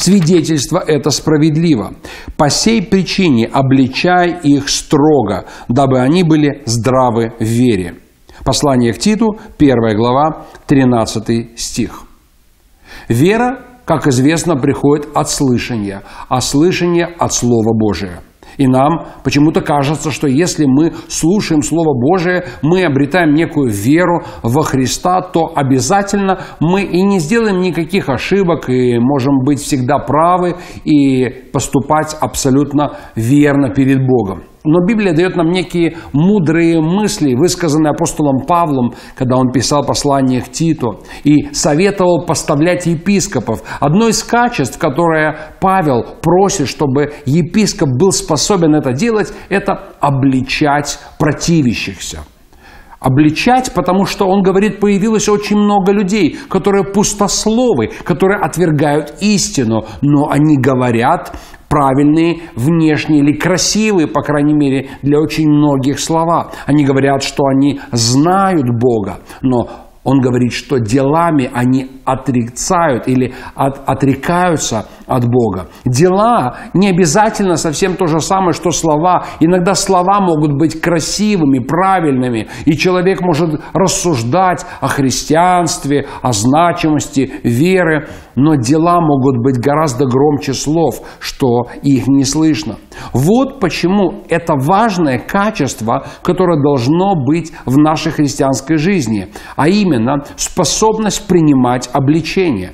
Свидетельство это справедливо. По сей причине обличай их строго, дабы они были здравы в вере. Послание к Титу, 1 глава, 13 стих. Вера, как известно, приходит от слышания, а слышание от Слова Божия – и нам почему-то кажется, что если мы слушаем Слово Божие, мы обретаем некую веру во Христа, то обязательно мы и не сделаем никаких ошибок, и можем быть всегда правы и поступать абсолютно верно перед Богом. Но Библия дает нам некие мудрые мысли, высказанные апостолом Павлом, когда он писал послание к Титу, и советовал поставлять епископов. Одно из качеств, которое Павел просит, чтобы епископ был способен это делать, это обличать противящихся. Обличать, потому что он говорит, появилось очень много людей, которые пустословы, которые отвергают истину, но они говорят правильные, внешние или красивые, по крайней мере, для очень многих слова. Они говорят, что они знают Бога, но он говорит, что делами они отрицают или от, отрекаются от Бога. Дела не обязательно совсем то же самое, что слова. Иногда слова могут быть красивыми, правильными, и человек может рассуждать о христианстве, о значимости веры, но дела могут быть гораздо громче слов, что их не слышно. Вот почему это важное качество, которое должно быть в нашей христианской жизни, а именно способность принимать обличение.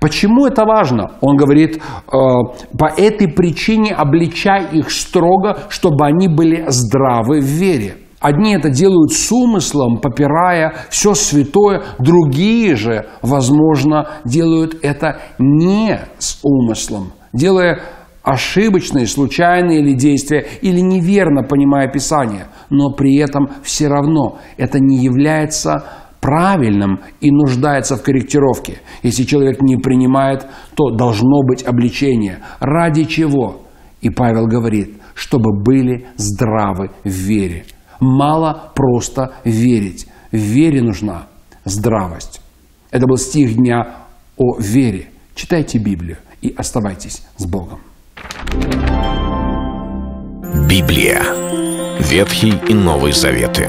Почему это важно? Он говорит, э, по этой причине обличай их строго, чтобы они были здравы в вере. Одни это делают с умыслом, попирая все святое, другие же, возможно, делают это не с умыслом, делая ошибочные, случайные или действия, или неверно понимая Писание. Но при этом все равно это не является правильным и нуждается в корректировке. Если человек не принимает, то должно быть обличение. Ради чего? И Павел говорит, чтобы были здравы в вере. Мало просто верить. В вере нужна здравость. Это был стих дня о вере. Читайте Библию и оставайтесь с Богом. Библия. Ветхий и Новый Заветы.